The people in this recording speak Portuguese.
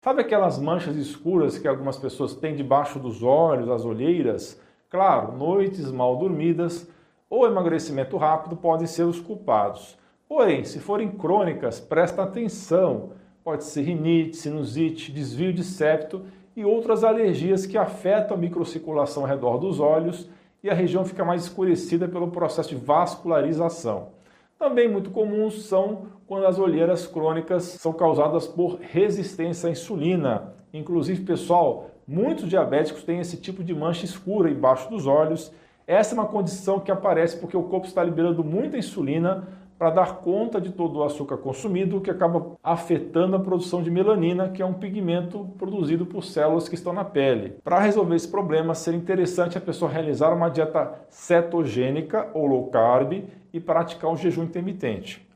Sabe aquelas manchas escuras que algumas pessoas têm debaixo dos olhos, as olheiras? Claro, noites mal dormidas ou emagrecimento rápido podem ser os culpados. Porém, se forem crônicas, presta atenção. Pode ser rinite, sinusite, desvio de septo e outras alergias que afetam a microcirculação ao redor dos olhos e a região fica mais escurecida pelo processo de vascularização. Também muito comuns são quando as olheiras crônicas são causadas por resistência à insulina. Inclusive, pessoal, muitos diabéticos têm esse tipo de mancha escura embaixo dos olhos. Essa é uma condição que aparece porque o corpo está liberando muita insulina para dar conta de todo o açúcar consumido, que acaba afetando a produção de melanina, que é um pigmento produzido por células que estão na pele. Para resolver esse problema, seria interessante a pessoa realizar uma dieta cetogênica ou low carb e praticar um jejum intermitente.